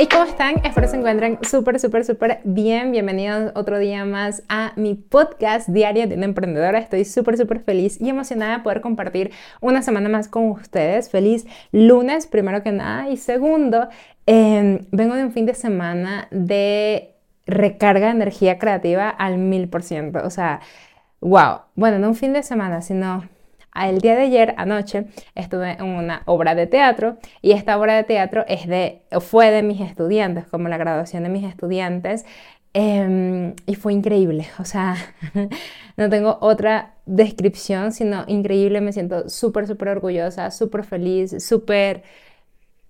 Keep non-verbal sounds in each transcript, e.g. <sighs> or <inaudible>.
¿Y cómo están? Espero se encuentren súper, súper, súper bien. Bienvenidos otro día más a mi podcast diario de una emprendedora. Estoy súper, súper feliz y emocionada de poder compartir una semana más con ustedes. Feliz lunes, primero que nada. Y segundo, em, vengo de un fin de semana de recarga de energía creativa al mil por ciento. O sea, wow. Bueno, no un fin de semana, sino el día de ayer, anoche, estuve en una obra de teatro y esta obra de teatro es de, fue de mis estudiantes, como la graduación de mis estudiantes. Em, y fue increíble, o sea, <laughs> no tengo otra descripción, sino increíble, me siento súper, súper orgullosa, súper feliz, súper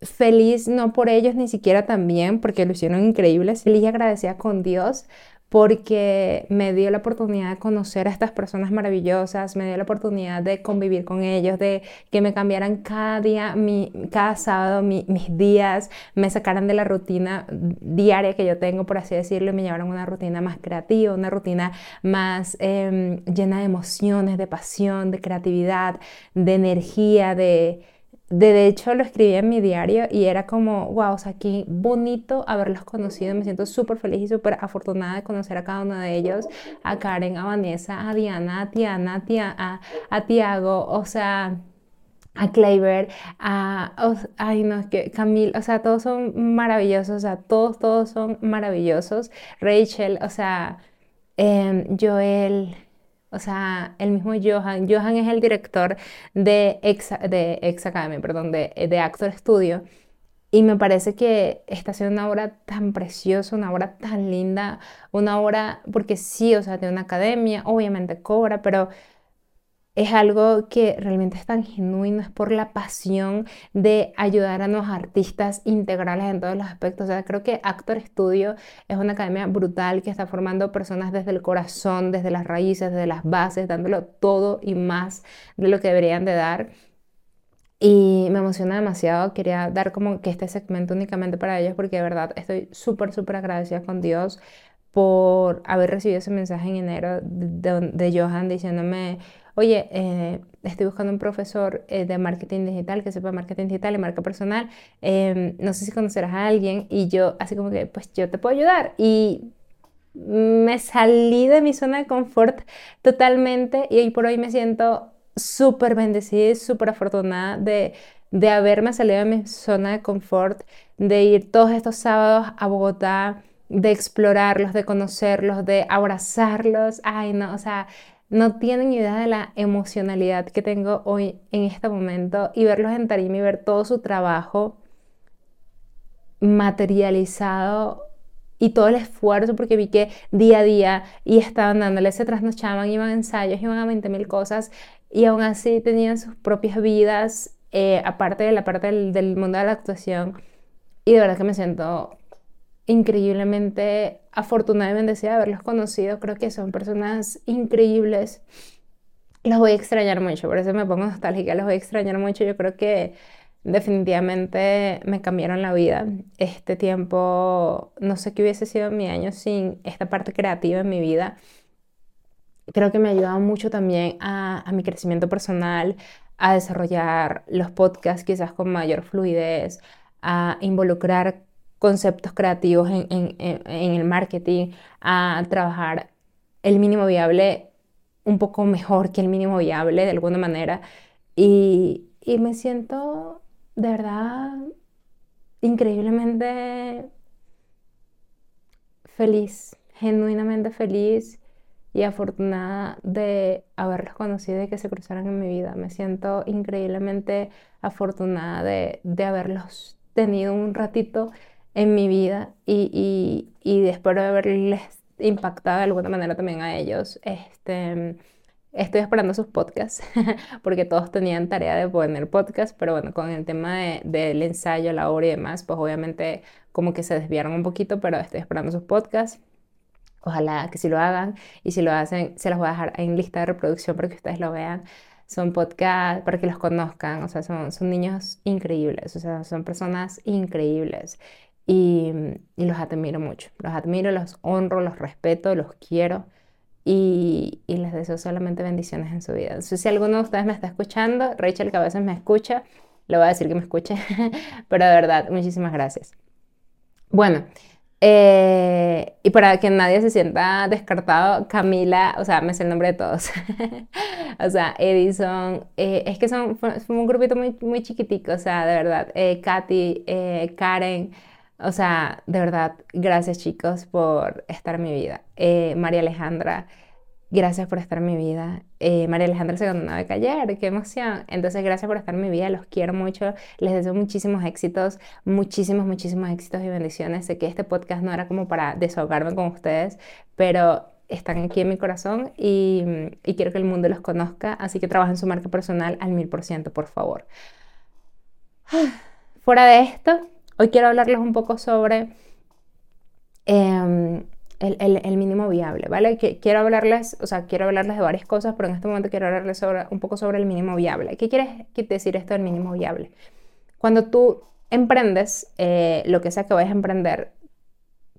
feliz, no por ellos ni siquiera también, porque lo hicieron increíble, feliz y agradecida con Dios porque me dio la oportunidad de conocer a estas personas maravillosas, me dio la oportunidad de convivir con ellos, de que me cambiaran cada día, mi, cada sábado mis días, me sacaran de la rutina diaria que yo tengo, por así decirlo, y me llevaran a una rutina más creativa, una rutina más em, llena de emociones, de pasión, de creatividad, de energía, de de hecho lo escribí en mi diario y era como, wow, o sea, qué bonito haberlos conocido, me siento súper feliz y súper afortunada de conocer a cada uno de ellos, a Karen, a Vanessa, a Diana, a Tiana, a, a, Tiago, o sea, a Kleiber, a, ay no, que Camille, o sea, todos son maravillosos, o sea, todos, todos son maravillosos, Rachel, o sea, eh, Joel, o sea, el mismo Johan. Johan es el director de Ex, de Ex Academy, perdón, de, de Actor Studio. Y me parece que está haciendo una obra tan preciosa, una obra tan linda, una obra, porque sí, o sea, tiene una academia, obviamente cobra, pero es algo que realmente es tan genuino, es por la pasión de ayudar a los artistas integrales en todos los aspectos. O sea, creo que Actor Studio es una academia brutal que está formando personas desde el corazón, desde las raíces, desde las bases, dándolo todo y más de lo que deberían de dar. Y me emociona demasiado, quería dar como que este segmento únicamente para ellos porque de verdad estoy súper, súper agradecida con Dios por haber recibido ese mensaje en enero de, de Johan diciéndome, oye, eh, estoy buscando un profesor eh, de marketing digital que sepa marketing digital y marca personal, em, no sé si conocerás a alguien y yo así como que, pues yo te puedo ayudar y me salí de mi zona de confort totalmente y hoy por hoy me siento súper bendecida y súper afortunada de, de haberme salido de mi zona de confort, de ir todos estos sábados a Bogotá, de explorarlos, de conocerlos, de abrazarlos. Ay, no, o sea, no tienen idea de la emocionalidad que tengo hoy en este momento y verlos en tarima y ver todo su trabajo materializado y todo el esfuerzo porque vi que día a día y estaban dándole, se trasnochaban, iban a ensayos, iban a 20 mil cosas y aún así tenían sus propias vidas eh, aparte de la parte del mundo de la actuación. Y de verdad que me siento increíblemente afortunada y bendecida de haberlos conocido. Creo que son personas increíbles. Los voy a extrañar mucho, por eso me pongo nostálgica, los voy a extrañar mucho. Yo creo que definitivamente me cambiaron la vida. Este tiempo, no sé qué hubiese sido mi año sin esta parte creativa en mi vida. Creo que me ha ayudado mucho también a, a mi crecimiento personal, a desarrollar los podcasts quizás con mayor fluidez, a involucrar conceptos creativos en, el marketing, a trabajar el mínimo viable un poco mejor que el mínimo viable de alguna manera. Y, me siento de verdad increíblemente feliz, genuinamente feliz y afortunada de haberlos conocido y que se cruzaran en mi vida. Me siento increíblemente afortunada de, de haberlos tenido un ratito en mi vida y, y, después de haberles impactado de alguna manera también a ellos, este, estoy esperando sus podcasts <laughs> porque todos tenían tarea de poner podcast, pero bueno, con el tema de, del ensayo, la obra y demás, pues obviamente como que se desviaron un poquito, pero estoy esperando sus podcasts. Ojalá que si lo hagan y si lo hacen, se los voy a dejar en lista de reproducción para que ustedes lo vean son podcasts para que los conozcan, o sea, son, son niños increíbles, o sea, son personas increíbles y, los admiro mucho. Los admiro, los honro, los respeto, los quiero y, les deseo solamente bendiciones en su vida. si alguno de ustedes me está escuchando, Rachel que a veces me escucha, le voy a decir que me escuche, <laughs> pero de verdad, muchísimas gracias. Bueno, eh, y para que nadie se sienta descartado, Camila, o sea, me sé el nombre de todos. <laughs> o sea, Edison, eh, es que son, un grupito muy, muy chiquitico, o sea, de verdad. Eh, Katy, Karen, o sea, de verdad, gracias chicos por estar en mi vida. María Alejandra. Gracias por estar en mi vida. Eh, María Alejandra se una beca ayer, qué emoción. Entonces, gracias por estar en mi vida, los quiero mucho, les deseo muchísimos éxitos, muchísimos, muchísimos éxitos y bendiciones. Sé que este podcast no era como para desahogarme con ustedes, pero están aquí en mi corazón y, y quiero que el mundo los conozca, así que trabajen su marca personal al mil por ciento, por favor. <sighs> Fuera de esto, hoy quiero hablarles un poco sobre... Em, el, mínimo viable, ¿vale? Quiero hablarles, o sea, quiero hablarles de varias cosas, pero en este momento quiero hablarles sobre, un poco sobre el mínimo viable. ¿Qué quiere decir esto del mínimo viable? Cuando tú emprendes eh, lo que sea que vayas a emprender,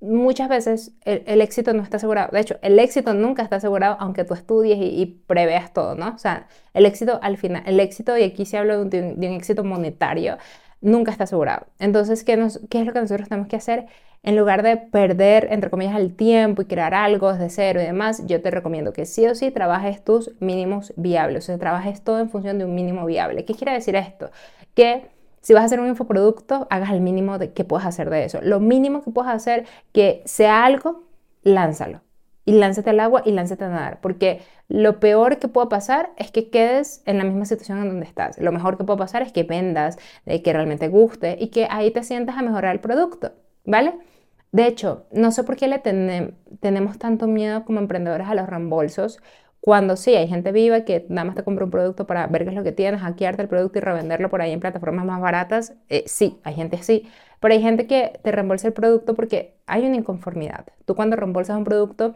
muchas veces el, éxito no está asegurado. De hecho, el éxito nunca está asegurado aunque tú estudies y, preveas todo, ¿no? O sea, el éxito al final, el éxito, y aquí se habla de un, de un éxito monetario, nunca está asegurado. Entonces, ¿qué, nos, ¿qué es lo que nosotros tenemos que hacer? en lugar de perder, entre comillas, el tiempo y crear algo desde cero y demás, yo te recomiendo que sí o sí trabajes tus mínimos viables, o sea, trabajes todo en función de un mínimo viable. ¿Qué quiere decir esto? Que si vas a hacer un infoproducto, hagas el mínimo de que puedas hacer de eso. Lo mínimo que puedas hacer, que sea algo, lánzalo. Y lánzate al agua y lánzate a nadar. Porque lo peor que pueda pasar es que quedes en la misma situación en donde estás. Lo mejor que puede pasar es que vendas, de que realmente guste y que ahí te sientas a mejorar el producto. ¿Vale? De hecho, no sé por qué le tenemos tanto miedo como emprendedores a los reembolsos, cuando sí, hay gente viva que nada más te compra un producto para ver qué es lo que tienes, hackearte el producto y revenderlo por ahí en plataformas más baratas. Eh, sí, hay gente así. Pero hay gente que te reembolsa el producto porque hay una inconformidad. Tú cuando reembolsas un producto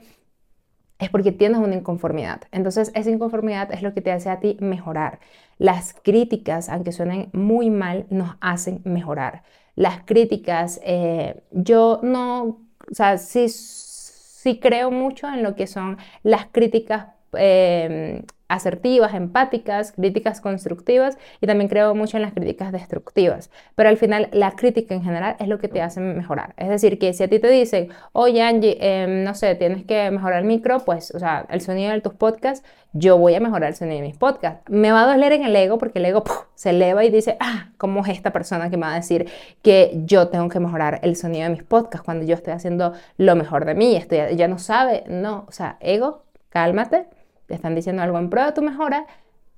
es porque tienes una inconformidad. Entonces, esa inconformidad es lo que te hace a ti mejorar. Las críticas, aunque suenen muy mal, nos hacen mejorar las críticas. Eh, yo no, o sea, sí, sí creo mucho en lo que son las críticas eh, asertivas, empáticas, críticas constructivas y también creo mucho en las críticas destructivas. Pero al final la crítica en general es lo que te hace mejorar. Es decir, que si a ti te dicen, oye Angie, em, no sé, tienes que mejorar el micro, pues, o sea, el sonido de tus podcasts, yo voy a mejorar el sonido de mis podcasts. Me va a doler en el ego porque el ego se eleva y dice, ah, ¿cómo es esta persona que me va a decir que yo tengo que mejorar el sonido de mis podcasts cuando yo estoy haciendo lo mejor de mí? Estoy, ya no sabe, no, o sea, ego, cálmate están diciendo algo en pro de tu mejora,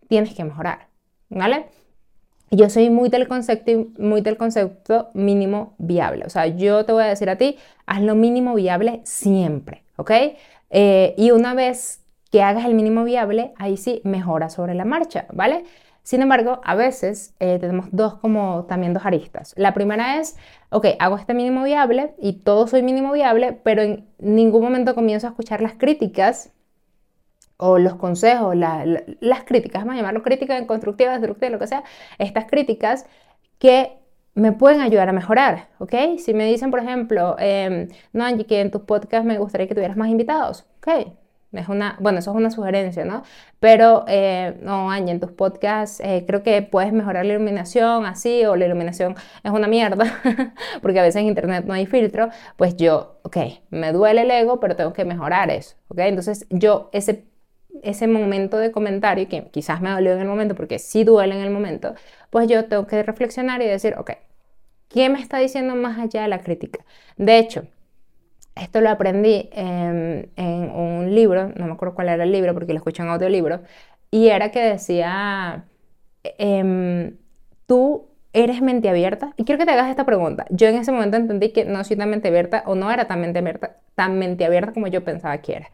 tienes que mejorar, ¿vale? Yo soy muy del concepto, muy del concepto mínimo viable. O sea, yo te voy a decir a ti, haz lo mínimo viable siempre, ¿ok? Eh, y una vez que hagas el mínimo viable, ahí sí mejora sobre la marcha, ¿vale? Sin embargo, a veces eh, tenemos dos como también dos aristas. La primera es, ok, hago este mínimo viable y todo soy mínimo viable, pero en ningún momento comienzo a escuchar las críticas o los consejos, las críticas, vamos a llamarlo críticas constructivas, destructivas, lo que sea, estas críticas que me pueden ayudar a mejorar, ¿ok? Si me dicen, por ejemplo, em, no, Angie, que en tus podcasts me gustaría que tuvieras más invitados, ¿ok? Es una, bueno, eso es una sugerencia, ¿no? Pero, eh, no, Angie, en tus podcasts eh, creo que puedes mejorar la iluminación así, o la iluminación es una mierda, <laughs> porque a veces en internet no hay filtro, pues yo, ok, me duele el ego, pero tengo que mejorar eso, ¿ok? Entonces yo ese ese momento de comentario, que quizás me dolió en el momento, porque sí duele en el momento, pues yo tengo que reflexionar y decir, ok, ¿qué me está diciendo más allá de la crítica? De hecho, esto lo aprendí en, un libro, no me acuerdo cuál era el libro porque lo escuché en audiolibro, y era que decía, em, tú eres mente abierta. Y quiero que te hagas esta pregunta. Yo en ese momento entendí que no soy tan mente abierta o no era tan mente abierta, tan mente abierta como yo pensaba que era.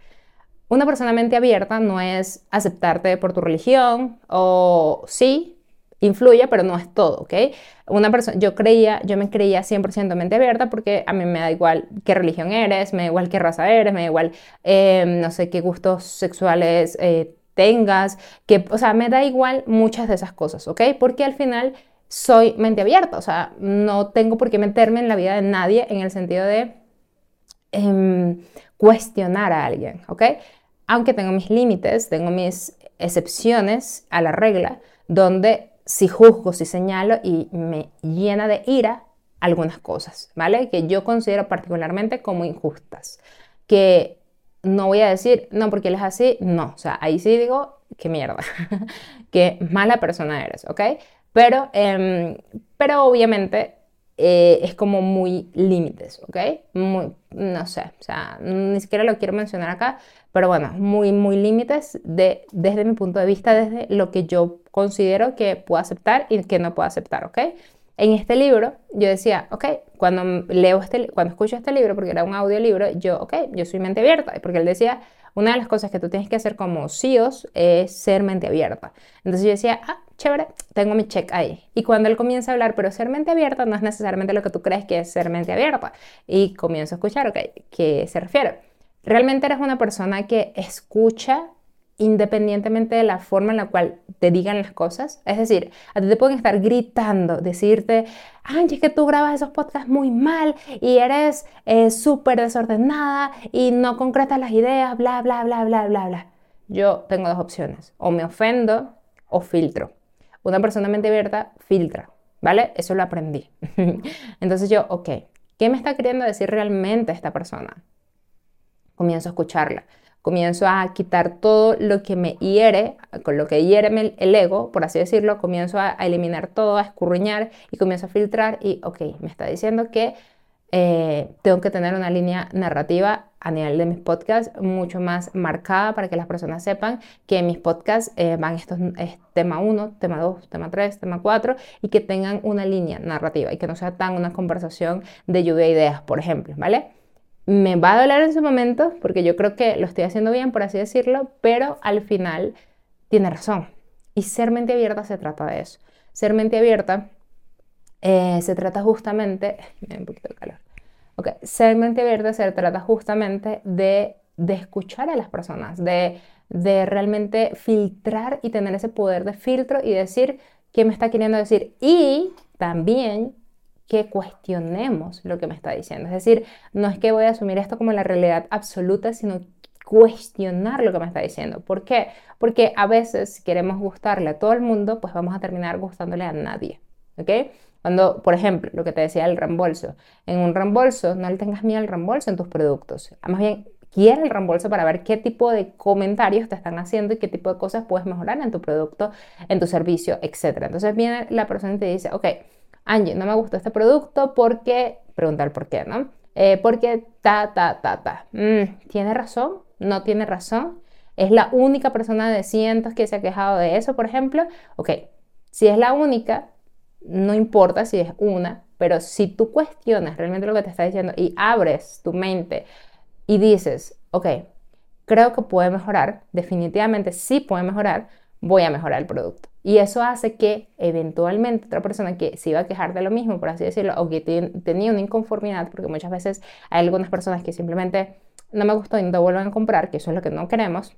Una persona mente abierta no es aceptarte por tu religión o sí, influye, pero no es todo, ¿ok? Una persona, yo creía, yo me creía 100% mente abierta porque a mí me da igual qué religión eres, me da igual qué raza eres, me da igual, em, no sé, qué gustos sexuales eh, tengas, que, o sea, me da igual muchas de esas cosas, ¿ok? Porque al final soy mente abierta, o sea, no tengo por qué meterme en la vida de nadie en el sentido de em, cuestionar a alguien, ¿ok? Aunque tengo mis límites, tengo mis excepciones a la regla, donde si juzgo, si señalo y me llena de ira, algunas cosas, ¿vale? Que yo considero particularmente como injustas. Que no voy a decir, no, porque él es así, no. O sea, ahí sí digo, qué mierda, <laughs> qué mala persona eres, ¿ok? Pero, em, pero obviamente eh, es como muy límites, ¿ok? Muy, no sé, o sea, ni siquiera lo quiero mencionar acá, pero bueno, muy, muy límites de, desde mi punto de vista, desde lo que yo considero que puedo aceptar y que no puedo aceptar, ¿ok? En este libro yo decía, ok, cuando leo este, cuando escucho este libro, porque era un audiolibro, yo, ok, yo soy mente abierta, porque él decía, una de las cosas que tú tienes que hacer como CEOs es ser mente abierta. Entonces yo decía, ah, chévere, tengo mi check ahí. Y cuando él comienza a hablar, pero ser mente abierta no es necesariamente lo que tú crees que es ser mente abierta. Y comienzo a escuchar, ok, ¿qué se refiere? Realmente eres una persona que escucha independientemente de la forma en la cual te digan las cosas. Es decir, a ti te pueden estar gritando, decirte, Angie, es que tú grabas esos podcasts muy mal y eres eh, súper desordenada y no concretas las ideas, bla, bla, bla, bla, bla, bla. Yo tengo dos opciones, o me ofendo o filtro. Una persona mente abierta filtra, ¿vale? Eso lo aprendí. <laughs> Entonces yo, ok, ¿qué me está queriendo decir realmente esta persona? Comienzo a escucharla comienzo a quitar todo lo que me hiere, con lo que hiere el ego, por así decirlo, comienzo a, eliminar todo, a escurriñar y comienzo a filtrar y, ok, me está diciendo que eh, tengo que tener una línea narrativa a nivel de mis podcasts mucho más marcada para que las personas sepan que mis podcasts eh, van estos es tema 1, tema 2, tema 3, tema 4 y que tengan una línea narrativa y que no sea tan una conversación de lluvia de ideas, por ejemplo, ¿vale? Me va a doler en su momento, porque yo creo que lo estoy haciendo bien, por así decirlo, pero al final tiene razón. Y ser mente abierta se trata de eso. Ser mente abierta eh, se trata justamente, <laughs> un poquito de calor. Ok, ser mente abierta se trata justamente de, de escuchar a las personas, de, de realmente filtrar y tener ese poder de filtro y decir qué me está queriendo decir. Y también que cuestionemos lo que me está diciendo. Es decir, no es que voy a asumir esto como la realidad absoluta, sino cuestionar lo que me está diciendo. ¿Por qué? Porque a veces si queremos gustarle a todo el mundo, pues vamos a terminar gustándole a nadie. ¿Ok? Cuando, por ejemplo, lo que te decía el reembolso, en un reembolso no le tengas miedo al reembolso en tus productos. Más bien, quiere el reembolso para ver qué tipo de comentarios te están haciendo y qué tipo de cosas puedes mejorar en tu producto, en tu servicio, etc. Entonces viene la persona y te dice, ok, Angie, no me gustó este producto porque, preguntar por qué, ¿no? Eh, porque ta, ta, ta, ta. Mm, ¿Tiene razón? ¿No tiene razón? ¿Es la única persona de cientos que se ha quejado de eso, por ejemplo? Ok, si es la única, no importa si es una, pero si tú cuestionas realmente lo que te está diciendo y abres tu mente y dices, ok, creo que puede mejorar, definitivamente sí puede mejorar, voy a mejorar el producto. Y eso hace que eventualmente otra persona que se iba a quejar de lo mismo, por así decirlo, o que tenía una inconformidad, porque muchas veces hay algunas personas que simplemente no me gustó y no vuelven a comprar, que eso es lo que no queremos,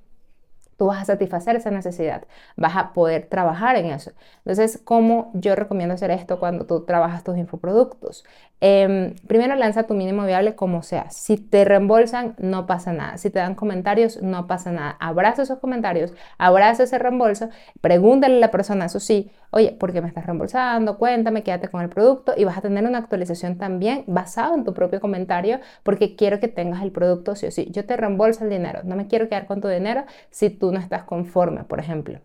tú vas a satisfacer esa necesidad, vas a poder trabajar en eso. Entonces, ¿cómo yo recomiendo hacer esto cuando tú trabajas tus infoproductos? Em, primero lanza tu mínimo viable como sea. Si te reembolsan, no pasa nada. Si te dan comentarios, no pasa nada. Abraza esos comentarios, abraza ese reembolso, pregúntale a la persona, eso sí, oye, ¿por qué me estás reembolsando? Cuéntame, quédate con el producto y vas a tener una actualización también basada en tu propio comentario porque quiero que tengas el producto sí o sí. Yo te reembolso el dinero, no me quiero quedar con tu dinero si tú no estás conforme, por ejemplo.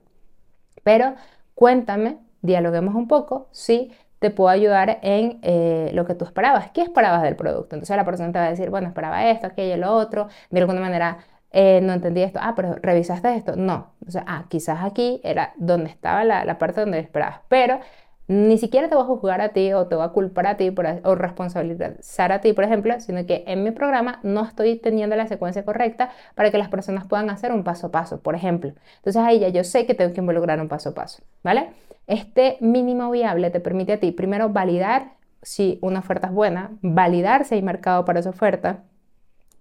Pero cuéntame, dialoguemos un poco, sí te puedo ayudar en eh, lo que tú esperabas. ¿Qué esperabas del producto? Entonces la persona te va a decir, bueno, esperaba esto, aquello, lo otro. De alguna manera eh, no entendí esto. Ah, pero revisaste esto. No. O sea, ah, quizás aquí era donde estaba la, la parte donde esperabas. Pero ni siquiera te voy a juzgar a ti o te voy a culpar a ti por, o responsabilizar a ti, por ejemplo, sino que en mi programa no estoy teniendo la secuencia correcta para que las personas puedan hacer un paso a paso, por ejemplo. Entonces ahí ya yo sé que tengo que involucrar un paso a paso, ¿vale? Este mínimo viable te permite a ti primero validar si una oferta es buena, validar si hay mercado para esa oferta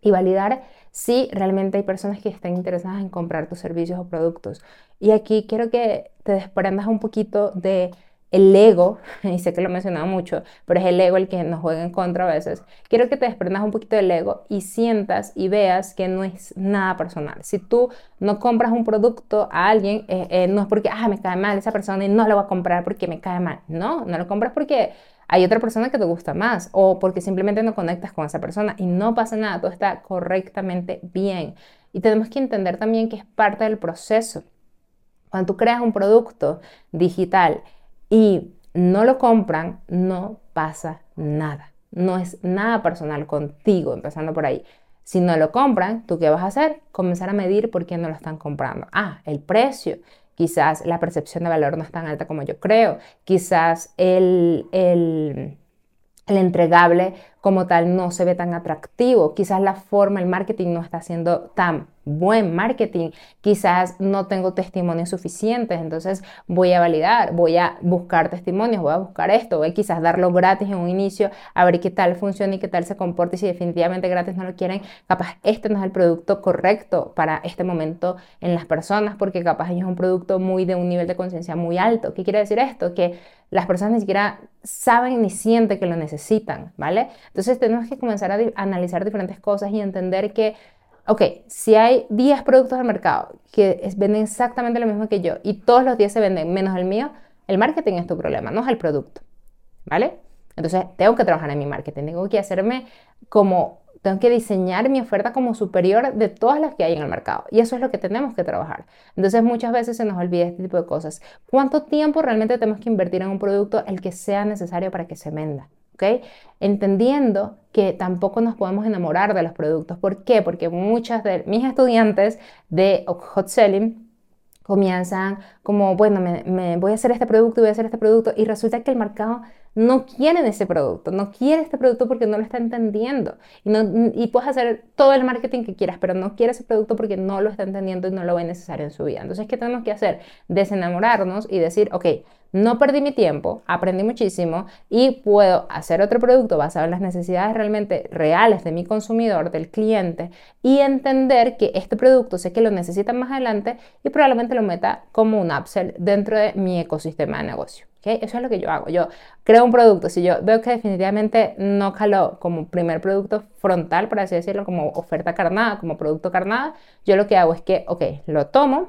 y validar si realmente hay personas que están interesadas en comprar tus servicios o productos. Y aquí quiero que te desprendas un poquito de el ego, <laughs> y sé que lo he mencionado mucho, pero es el ego el que nos juega en contra a veces, quiero que te desprendas un poquito del ego y sientas y veas que no es nada personal. Si tú no compras un producto a alguien, eh, eh, no es porque, ah, me cae mal esa persona y no lo voy a comprar porque me cae mal. No, no lo compras porque hay otra persona que te gusta más o porque simplemente no conectas con esa persona y no pasa nada, todo está correctamente bien. Y tenemos que entender también que es parte del proceso. Cuando tú creas un producto digital y no lo compran, no pasa nada. No es nada personal contigo, empezando por ahí. Si no lo compran, ¿tú qué vas a hacer? Comenzar a medir por qué no lo están comprando. Ah, el precio. Quizás la percepción de valor no es tan alta como yo creo. Quizás el, el, el entregable como tal no se ve tan atractivo. Quizás la forma, el marketing no está siendo tan buen marketing. Quizás no tengo testimonios suficientes, entonces voy a validar, voy a buscar testimonios, voy a buscar esto, voy a quizás darlo gratis en un inicio, a ver qué tal funciona y qué tal se comporta y si definitivamente gratis no lo quieren, capaz este no es el producto correcto para este momento en las personas porque capaz es un producto muy de un nivel de conciencia muy alto. ¿Qué quiere decir esto? Que las personas ni siquiera saben ni sienten que lo necesitan, ¿vale? Entonces tenemos que comenzar a analizar diferentes cosas y entender que, ok, si hay 10 productos al mercado que venden exactamente lo mismo que yo y todos los 10 se venden menos el mío, el marketing es tu problema, no es el producto, ¿vale? Entonces tengo que trabajar en mi marketing, tengo que hacerme como tengo que diseñar mi oferta como superior de todas las que hay en el mercado. Y eso es lo que tenemos que trabajar. Entonces muchas veces se nos olvida este tipo de cosas. ¿Cuánto tiempo realmente tenemos que invertir en un producto el que sea necesario para que se venda? ¿Okay? Entendiendo que tampoco nos podemos enamorar de los productos. ¿Por qué? Porque muchas de mis estudiantes de hot selling comienzan como, bueno, me, voy a hacer este producto, voy a hacer este producto, y resulta que el mercado no quiere ese producto, no quiere este producto porque no lo está entendiendo. Y, no, puedes hacer todo el marketing que quieras, pero no quiere ese producto porque no lo está entendiendo y no lo ve necesario en su vida. Entonces, ¿qué tenemos que hacer? Desenamorarnos y decir, ok, no perdí mi tiempo, aprendí muchísimo y puedo hacer otro producto basado en las necesidades realmente reales de mi consumidor, del cliente, y entender que este producto sé que lo necesitan más adelante y probablemente lo meta como un upsell dentro de mi ecosistema de negocio. Eso es lo que yo hago. Yo creo un producto, si yo veo que definitivamente no caló como primer producto frontal, por así decirlo, como oferta carnada, como producto carnada, yo lo que hago es que, ok, lo tomo,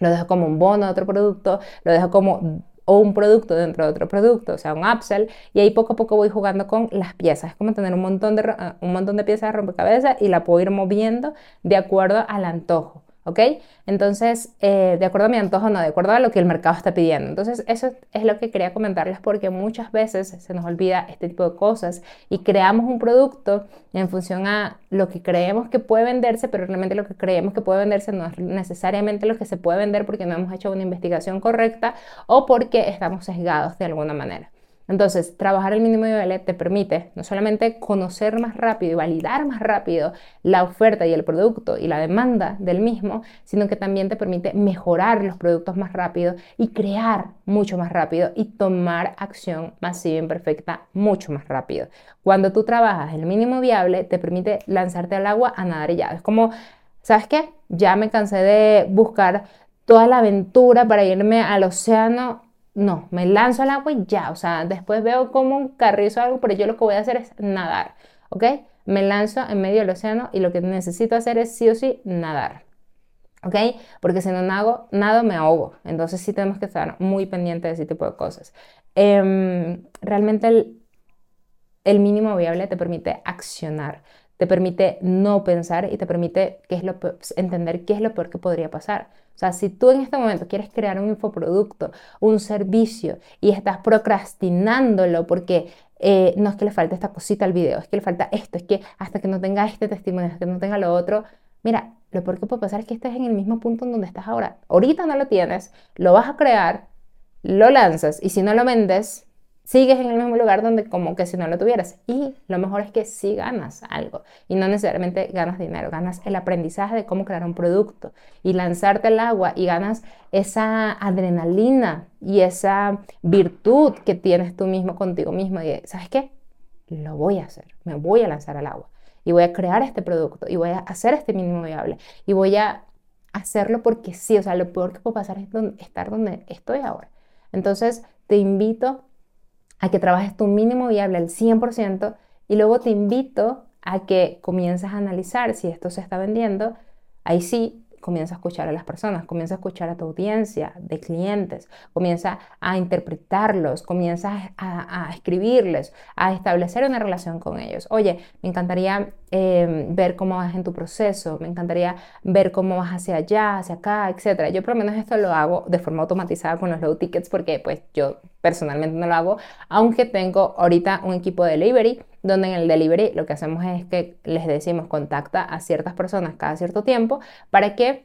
lo dejo como un bono de otro producto, lo dejo como un producto dentro de otro producto, o sea, un upsell, y ahí poco a poco voy jugando con las piezas. Es como tener un montón de, un montón de piezas de rompecabezas y la puedo ir moviendo de acuerdo al antojo. ¿Ok? Entonces, eh, de acuerdo a mi antojo, no, de acuerdo a lo que el mercado está pidiendo. Entonces, eso es lo que quería comentarles porque muchas veces se nos olvida este tipo de cosas y creamos un producto en función a lo que creemos que puede venderse, pero realmente lo que creemos que puede venderse no es necesariamente lo que se puede vender porque no hemos hecho una investigación correcta o porque estamos sesgados de alguna manera. Entonces, trabajar el mínimo nivel te permite no solamente conocer más rápido y validar más rápido la oferta y el producto y la demanda del mismo, sino que también te permite mejorar los productos más rápido y crear mucho más rápido y tomar acción masiva imperfecta mucho más rápido. Cuando tú trabajas el mínimo viable, te permite lanzarte al agua a nadar y ya. Es como, ¿sabes qué? Ya me cansé de buscar toda la aventura para irme al océano no, me lanzo al agua y ya, o sea, después veo como un carrizo o algo, pero yo lo que voy a hacer es nadar, ¿ok? Me lanzo en medio del océano y lo que necesito hacer es sí o sí nadar, ¿ok? Porque si no nado, nado me ahogo, entonces sí tenemos que estar muy pendientes de ese tipo de cosas. Em, realmente el mínimo viable te permite accionar, te permite no pensar y te permite es lo, entender qué es lo peor que podría pasar. O sea, si tú en este momento quieres crear un infoproducto, un servicio y estás procrastinándolo porque eh, no es que le falte esta cosita al video, es que le falta esto, es que hasta que no tenga este testimonio, hasta que no tenga lo otro, mira, lo peor que puede pasar es que estés en el mismo punto en donde estás ahora. Ahorita no lo tienes, lo vas a crear, lo lanzas y si no lo vendes, sigues en el mismo lugar donde como que si no lo tuvieras. Y lo mejor es que sí ganas algo y no necesariamente ganas dinero, ganas el aprendizaje de cómo crear un producto y lanzarte al agua y ganas esa adrenalina y esa virtud que tienes tú mismo contigo mismo y ¿sabes qué? Lo voy a hacer, me voy a lanzar al agua y voy a crear este producto y voy a hacer este mínimo viable y voy a hacerlo porque sí, o sea, lo peor que puedo pasar es estar donde estoy ahora. Entonces, te invito a que trabajes tu mínimo viable al 100% y luego te invito a que comiences a analizar si esto se está vendiendo. Ahí sí, comienza a escuchar a las personas, comienza a escuchar a tu audiencia de clientes, comienza a interpretarlos, comienza a, escribirles, a establecer una relación con ellos. Oye, me encantaría em, ver cómo vas en tu proceso, me encantaría ver cómo vas hacia allá, hacia acá, etc. Yo por lo menos esto lo hago de forma automatizada con los low tickets porque pues yo personalmente no lo hago, aunque tengo ahorita un equipo de delivery donde en el delivery lo que hacemos es que les decimos contacta a ciertas personas cada cierto tiempo para que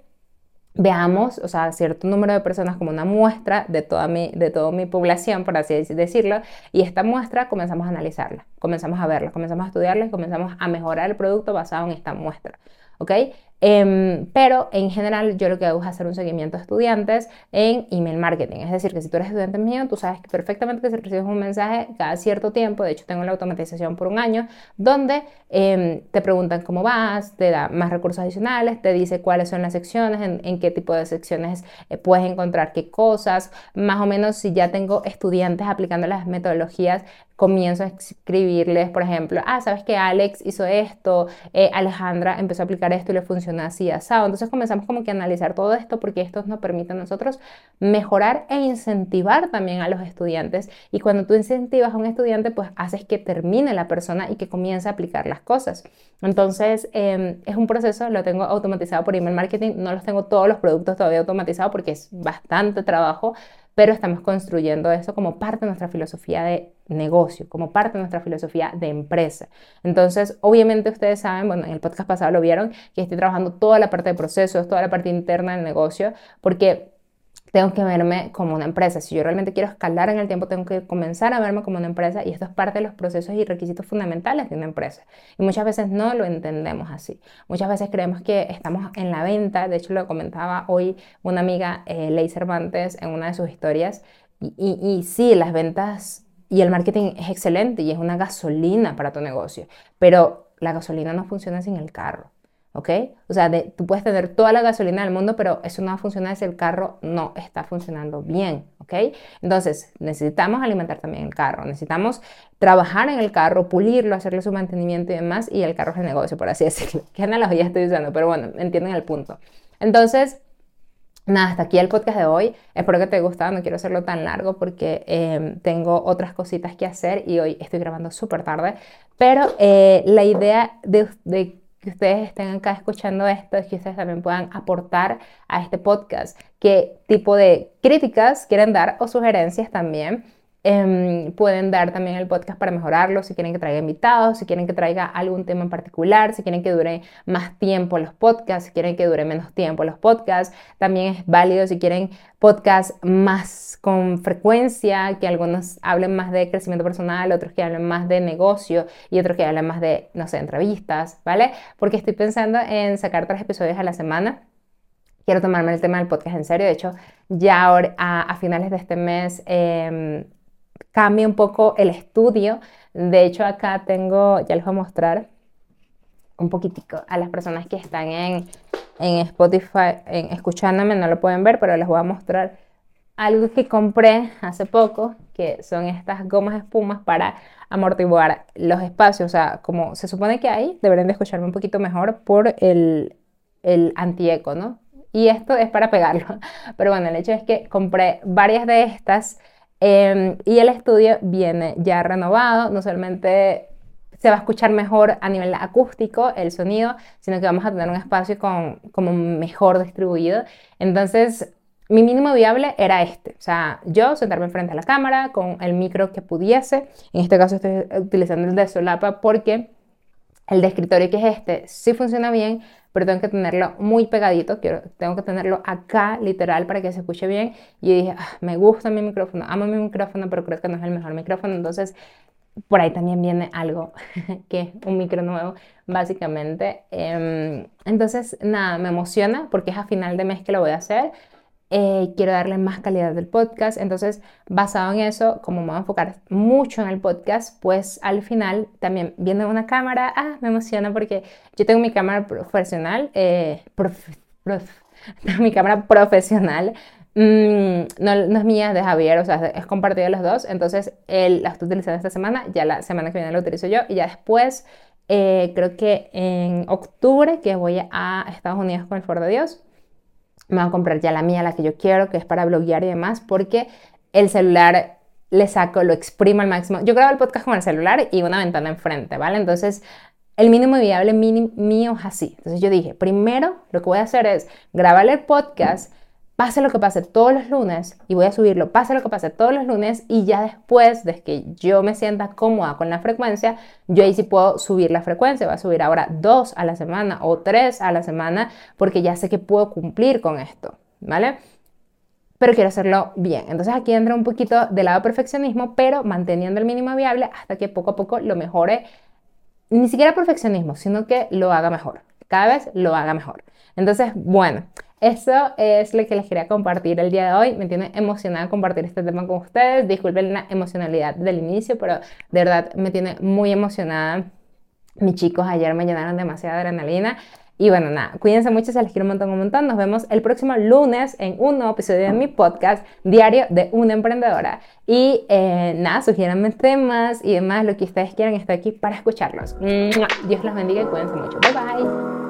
veamos, o sea, cierto número de personas como una muestra de toda mi, de toda mi población, por así decirlo, y esta muestra comenzamos a analizarla, comenzamos a verla, comenzamos a estudiarla y comenzamos a mejorar el producto basado en esta muestra, ¿ok? Em, pero en general yo lo que hago es hacer un seguimiento a estudiantes en email marketing. Es decir, que si tú eres estudiante mío, tú sabes perfectamente que si recibes un mensaje cada cierto tiempo, de hecho tengo la automatización por un año, donde em, te preguntan cómo vas, te da más recursos adicionales, te dice cuáles son las secciones, en, qué tipo de secciones eh, puedes encontrar qué cosas, más o menos si ya tengo estudiantes aplicando las metodologías comienzo a escribirles, por ejemplo, ah, sabes que Alex hizo esto, eh, Alejandra empezó a aplicar esto y le así, asado. Entonces comenzamos como que a analizar todo esto porque esto nos permite a nosotros mejorar e incentivar también a los estudiantes. Y cuando tú incentivas a un estudiante, pues haces que termine la persona y que comience a aplicar las cosas. Entonces em, es un proceso, lo tengo automatizado por email marketing, no los tengo todos los productos todavía automatizados porque es bastante trabajo, pero estamos construyendo eso como parte de nuestra filosofía de negocio, como parte de nuestra filosofía de empresa. Entonces, obviamente ustedes saben, bueno, en el podcast pasado lo vieron, que estoy trabajando toda la parte de procesos, toda la parte interna del negocio, porque tengo que verme como una empresa. Si yo realmente quiero escalar en el tiempo, tengo que comenzar a verme como una empresa y esto es parte de los procesos y requisitos fundamentales de una empresa. Y muchas veces no lo entendemos así. Muchas veces creemos que estamos en la venta. De hecho, lo comentaba hoy una amiga, eh, Ley Cervantes, en una de sus historias. Y, y, y sí, las ventas y el marketing es excelente y es una gasolina para tu negocio, pero la gasolina no funciona sin el carro. ¿Ok? O sea, tú puedes tener toda la gasolina del mundo, pero eso no va a funcionar si el carro no está funcionando bien, ¿ok? Entonces, necesitamos alimentar también el carro, necesitamos trabajar en el carro, pulirlo, hacerle su mantenimiento y demás, y el carro es el negocio, por así <laughs> decirlo. ¿Qué analogía estoy usando? Pero bueno, entienden el punto. Entonces, Nada, hasta aquí el podcast de hoy. Espero que te haya gustado. No quiero hacerlo tan largo porque em, tengo otras cositas que hacer y hoy estoy grabando súper tarde. Pero eh, la idea de, de que ustedes estén acá escuchando esto, es que ustedes también puedan aportar a este podcast, qué tipo de críticas quieren dar o sugerencias también. Em, pueden dar también el podcast para mejorarlo, si quieren que traiga invitados, si quieren que traiga algún tema en particular, si quieren que dure más tiempo los podcasts, si quieren que dure menos tiempo los podcasts. También es válido si quieren podcasts más con frecuencia, que algunos hablen más de crecimiento personal, otros que hablen más de negocio y otros que hablen más de, no sé, entrevistas, ¿vale? Porque estoy pensando en sacar tres episodios a la semana quiero tomarme el tema del podcast en serio. De hecho, ya ahora, a, finales de este mes eh, cambia un poco el estudio. De hecho, acá tengo, ya les voy a mostrar un poquitico a las personas que están en, en Spotify, escuchándome, no lo pueden ver, pero les voy a mostrar algo que compré hace poco, que son estas gomas espumas para amortiguar los espacios. O sea, como se supone que hay, deberían de escucharme un poquito mejor por el, el antieco, ¿no? Y esto es para pegarlo. <laughs> Pero bueno, el hecho es que compré varias de estas Em, y el estudio viene ya renovado, no solamente se va a escuchar mejor a nivel acústico el sonido, sino que vamos a tener un espacio con, como mejor distribuido. Entonces, mi mínimo viable era este, o sea, yo sentarme frente a la cámara con el micro que pudiese, en este caso estoy utilizando el de solapa porque el de escritorio que es este sí funciona bien, pero tengo que tenerlo muy pegadito, quiero, tengo que tenerlo acá literal para que se escuche bien. Y dije, ah, me gusta mi micrófono, amo mi micrófono, pero creo que no es el mejor micrófono, entonces por ahí también viene algo <laughs> que es un micro nuevo, básicamente. Em, entonces, nada, me emociona porque es a final de mes que lo voy a hacer. Eh, quiero darle más calidad del podcast. Entonces, basado en eso, como me voy a enfocar mucho en el podcast, pues al final también viendo una cámara, ah, me emociona porque yo tengo mi cámara profesional, eh, <laughs> mi cámara profesional. Mm, no, no, es mía, de Javier, o sea, es compartido de los dos. Entonces, él la estoy utilizando esta semana, ya la semana que viene la utilizo yo y ya después, eh, creo que en octubre, que voy a Estados Unidos con el Foro de Dios, me voy a comprar ya la mía, la que yo quiero, que es para bloguear y demás, porque el celular le saco, lo exprimo al máximo. Yo grabo el podcast con el celular y una ventana enfrente, ¿vale? Entonces, el mínimo viable mío es así. Entonces yo dije, primero lo que voy a hacer es grabar el podcast, pase lo que pase todos los lunes, y voy a subirlo, pase lo que pase todos los lunes, y ya después de que yo me sienta cómoda con la frecuencia, yo ahí sí puedo subir la frecuencia. Voy a subir ahora dos a la semana o tres a la semana, porque ya sé que puedo cumplir con esto, ¿vale? pero quiero hacerlo bien. Entonces aquí entra un poquito de lado perfeccionismo, pero manteniendo el mínimo viable hasta que poco a poco lo mejore. Ni siquiera perfeccionismo, sino que lo haga mejor. Cada vez lo haga mejor. Entonces, bueno, eso es lo que les quería compartir el día de hoy. Me tiene emocionada compartir este tema con ustedes. Disculpen la emocionalidad del inicio, pero de verdad me tiene muy emocionada. Mis chicos ayer me llenaron demasiada adrenalina. Y bueno, nada, cuídense mucho, se les quiero un montón, un montón. Nos vemos el próximo lunes en un nuevo episodio de mi podcast, Diario de una Emprendedora. Y eh, nada, sugiéranme temas y demás, lo que ustedes quieran, estoy aquí para escucharlos. Dios los bendiga y cuídense mucho. Bye bye.